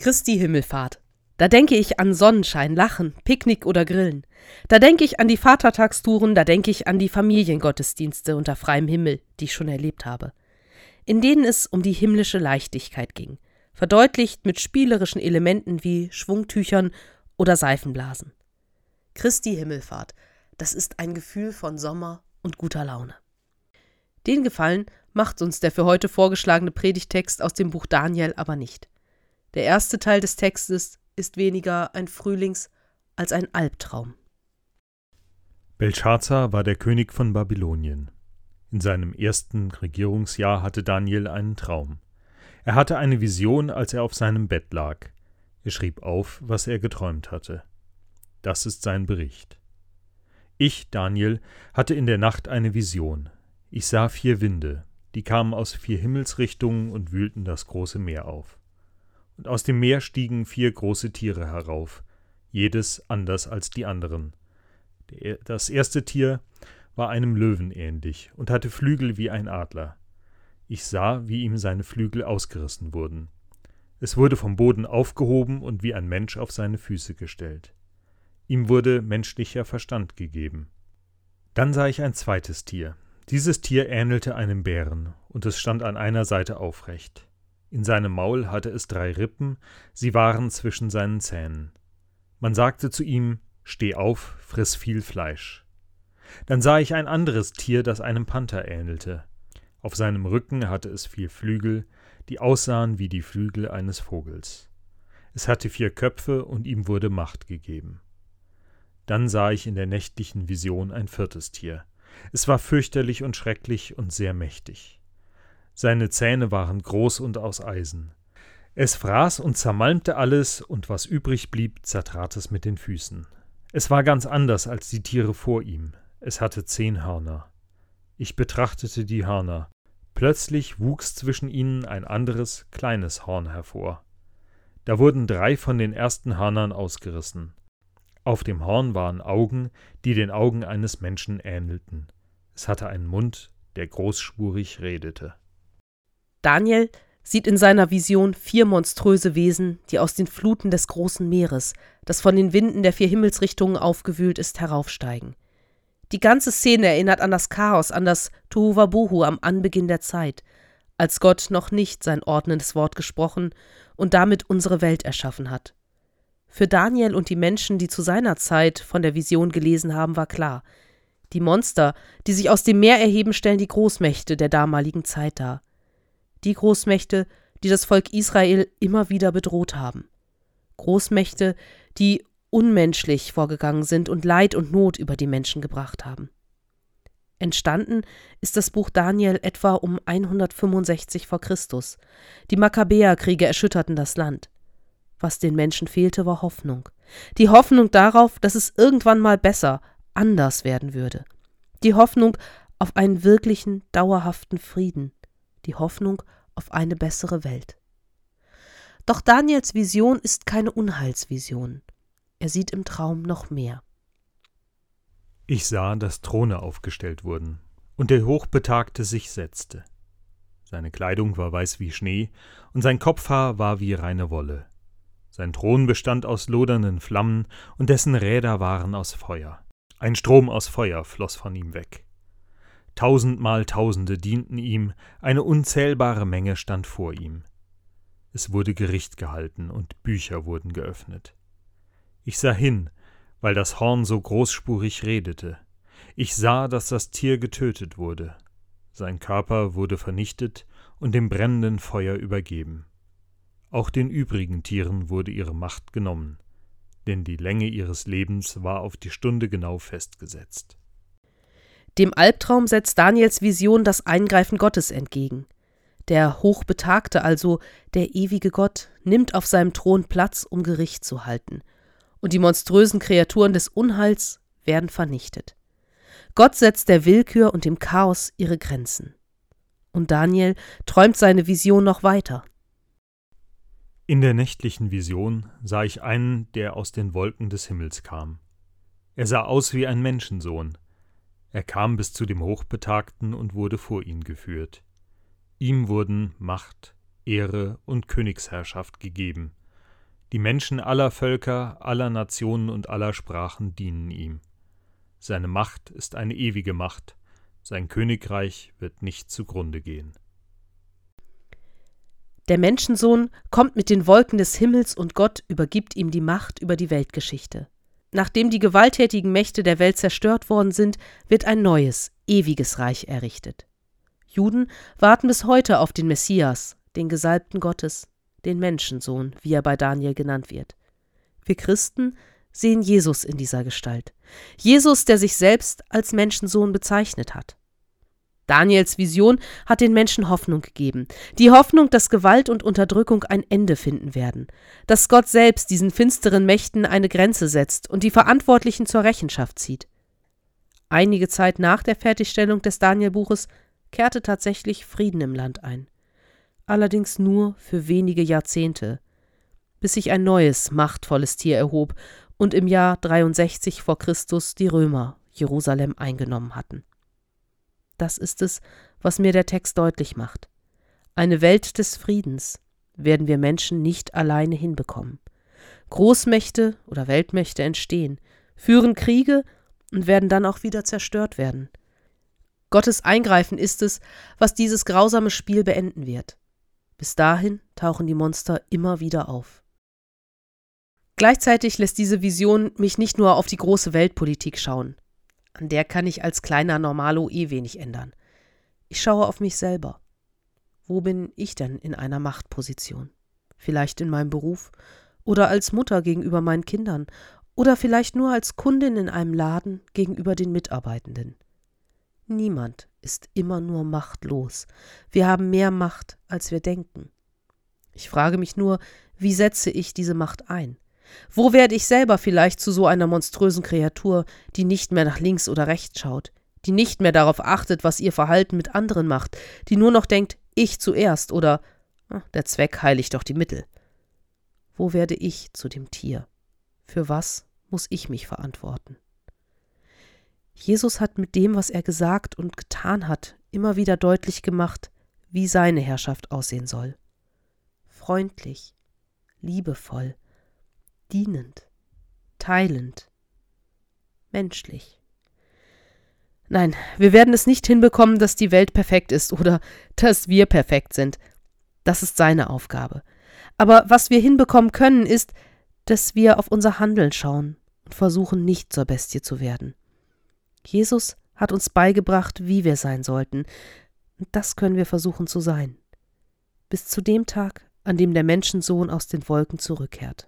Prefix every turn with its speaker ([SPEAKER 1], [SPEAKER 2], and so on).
[SPEAKER 1] Christi Himmelfahrt. Da denke ich an Sonnenschein, Lachen, Picknick oder Grillen. Da denke ich an die Vatertagstouren, da denke ich an die Familiengottesdienste unter freiem Himmel, die ich schon erlebt habe. In denen es um die himmlische Leichtigkeit ging, verdeutlicht mit spielerischen Elementen wie Schwungtüchern oder Seifenblasen. Christi Himmelfahrt, das ist ein Gefühl von Sommer und guter Laune. Den Gefallen macht uns der für heute vorgeschlagene Predigtext aus dem Buch Daniel aber nicht. Der erste Teil des Textes ist weniger ein Frühlings- als ein Albtraum.
[SPEAKER 2] Belshazzar war der König von Babylonien. In seinem ersten Regierungsjahr hatte Daniel einen Traum. Er hatte eine Vision, als er auf seinem Bett lag. Er schrieb auf, was er geträumt hatte. Das ist sein Bericht. Ich, Daniel, hatte in der Nacht eine Vision. Ich sah vier Winde, die kamen aus vier Himmelsrichtungen und wühlten das große Meer auf. Und aus dem Meer stiegen vier große Tiere herauf, jedes anders als die anderen. Das erste Tier war einem Löwen ähnlich und hatte Flügel wie ein Adler. Ich sah, wie ihm seine Flügel ausgerissen wurden. Es wurde vom Boden aufgehoben und wie ein Mensch auf seine Füße gestellt. Ihm wurde menschlicher Verstand gegeben. Dann sah ich ein zweites Tier. Dieses Tier ähnelte einem Bären, und es stand an einer Seite aufrecht. In seinem Maul hatte es drei Rippen, sie waren zwischen seinen Zähnen. Man sagte zu ihm Steh auf, friss viel Fleisch. Dann sah ich ein anderes Tier, das einem Panther ähnelte. Auf seinem Rücken hatte es vier Flügel, die aussahen wie die Flügel eines Vogels. Es hatte vier Köpfe und ihm wurde Macht gegeben. Dann sah ich in der nächtlichen Vision ein viertes Tier. Es war fürchterlich und schrecklich und sehr mächtig. Seine Zähne waren groß und aus Eisen. Es fraß und zermalmte alles, und was übrig blieb, zertrat es mit den Füßen. Es war ganz anders als die Tiere vor ihm. Es hatte zehn Hörner. Ich betrachtete die Hörner. Plötzlich wuchs zwischen ihnen ein anderes, kleines Horn hervor. Da wurden drei von den ersten Hörnern ausgerissen. Auf dem Horn waren Augen, die den Augen eines Menschen ähnelten. Es hatte einen Mund, der großspurig redete.
[SPEAKER 1] Daniel sieht in seiner Vision vier monströse Wesen, die aus den Fluten des großen Meeres, das von den Winden der vier Himmelsrichtungen aufgewühlt ist, heraufsteigen. Die ganze Szene erinnert an das Chaos, an das Tohuwabohu am Anbeginn der Zeit, als Gott noch nicht sein ordnendes Wort gesprochen und damit unsere Welt erschaffen hat. Für Daniel und die Menschen, die zu seiner Zeit von der Vision gelesen haben, war klar, die Monster, die sich aus dem Meer erheben, stellen die Großmächte der damaligen Zeit dar. Die Großmächte, die das Volk Israel immer wieder bedroht haben. Großmächte, die unmenschlich vorgegangen sind und Leid und Not über die Menschen gebracht haben. Entstanden ist das Buch Daniel etwa um 165 v. Chr. Die Makkabäerkriege erschütterten das Land. Was den Menschen fehlte, war Hoffnung. Die Hoffnung darauf, dass es irgendwann mal besser, anders werden würde. Die Hoffnung auf einen wirklichen, dauerhaften Frieden. Die Hoffnung auf eine bessere Welt. Doch Daniels Vision ist keine Unheilsvision. Er sieht im Traum noch mehr.
[SPEAKER 2] Ich sah, dass Throne aufgestellt wurden, und der Hochbetagte sich setzte. Seine Kleidung war weiß wie Schnee, und sein Kopfhaar war wie reine Wolle. Sein Thron bestand aus lodernden Flammen, und dessen Räder waren aus Feuer. Ein Strom aus Feuer floss von ihm weg. Tausendmal Tausende dienten ihm, eine unzählbare Menge stand vor ihm. Es wurde Gericht gehalten und Bücher wurden geöffnet. Ich sah hin, weil das Horn so großspurig redete. Ich sah, dass das Tier getötet wurde. Sein Körper wurde vernichtet und dem brennenden Feuer übergeben. Auch den übrigen Tieren wurde ihre Macht genommen, denn die Länge ihres Lebens war auf die Stunde genau festgesetzt.
[SPEAKER 1] Dem Albtraum setzt Daniels Vision das Eingreifen Gottes entgegen. Der Hochbetagte, also der ewige Gott, nimmt auf seinem Thron Platz, um Gericht zu halten, und die monströsen Kreaturen des Unheils werden vernichtet. Gott setzt der Willkür und dem Chaos ihre Grenzen. Und Daniel träumt seine Vision noch weiter.
[SPEAKER 2] In der nächtlichen Vision sah ich einen, der aus den Wolken des Himmels kam. Er sah aus wie ein Menschensohn. Er kam bis zu dem Hochbetagten und wurde vor ihn geführt. Ihm wurden Macht, Ehre und Königsherrschaft gegeben. Die Menschen aller Völker, aller Nationen und aller Sprachen dienen ihm. Seine Macht ist eine ewige Macht, sein Königreich wird nicht zugrunde gehen.
[SPEAKER 1] Der Menschensohn kommt mit den Wolken des Himmels und Gott übergibt ihm die Macht über die Weltgeschichte. Nachdem die gewalttätigen Mächte der Welt zerstört worden sind, wird ein neues, ewiges Reich errichtet. Juden warten bis heute auf den Messias, den Gesalbten Gottes, den Menschensohn, wie er bei Daniel genannt wird. Wir Christen sehen Jesus in dieser Gestalt. Jesus, der sich selbst als Menschensohn bezeichnet hat. Daniels Vision hat den Menschen Hoffnung gegeben. Die Hoffnung, dass Gewalt und Unterdrückung ein Ende finden werden. Dass Gott selbst diesen finsteren Mächten eine Grenze setzt und die Verantwortlichen zur Rechenschaft zieht. Einige Zeit nach der Fertigstellung des Danielbuches kehrte tatsächlich Frieden im Land ein. Allerdings nur für wenige Jahrzehnte, bis sich ein neues, machtvolles Tier erhob und im Jahr 63 vor Christus die Römer Jerusalem eingenommen hatten. Das ist es, was mir der Text deutlich macht. Eine Welt des Friedens werden wir Menschen nicht alleine hinbekommen. Großmächte oder Weltmächte entstehen, führen Kriege und werden dann auch wieder zerstört werden. Gottes Eingreifen ist es, was dieses grausame Spiel beenden wird. Bis dahin tauchen die Monster immer wieder auf. Gleichzeitig lässt diese Vision mich nicht nur auf die große Weltpolitik schauen. An der kann ich als kleiner Normalo eh wenig ändern. Ich schaue auf mich selber. Wo bin ich denn in einer Machtposition? Vielleicht in meinem Beruf oder als Mutter gegenüber meinen Kindern oder vielleicht nur als Kundin in einem Laden gegenüber den Mitarbeitenden. Niemand ist immer nur machtlos. Wir haben mehr Macht, als wir denken. Ich frage mich nur, wie setze ich diese Macht ein? Wo werde ich selber vielleicht zu so einer monströsen Kreatur, die nicht mehr nach links oder rechts schaut, die nicht mehr darauf achtet, was ihr Verhalten mit anderen macht, die nur noch denkt, ich zuerst oder der Zweck heiligt doch die Mittel. Wo werde ich zu dem Tier? Für was muss ich mich verantworten? Jesus hat mit dem, was er gesagt und getan hat, immer wieder deutlich gemacht, wie seine Herrschaft aussehen soll. Freundlich, liebevoll, dienend, teilend, menschlich. Nein, wir werden es nicht hinbekommen, dass die Welt perfekt ist oder dass wir perfekt sind. Das ist seine Aufgabe. Aber was wir hinbekommen können, ist, dass wir auf unser Handeln schauen und versuchen, nicht zur Bestie zu werden. Jesus hat uns beigebracht, wie wir sein sollten, und das können wir versuchen zu sein. Bis zu dem Tag, an dem der Menschensohn aus den Wolken zurückkehrt.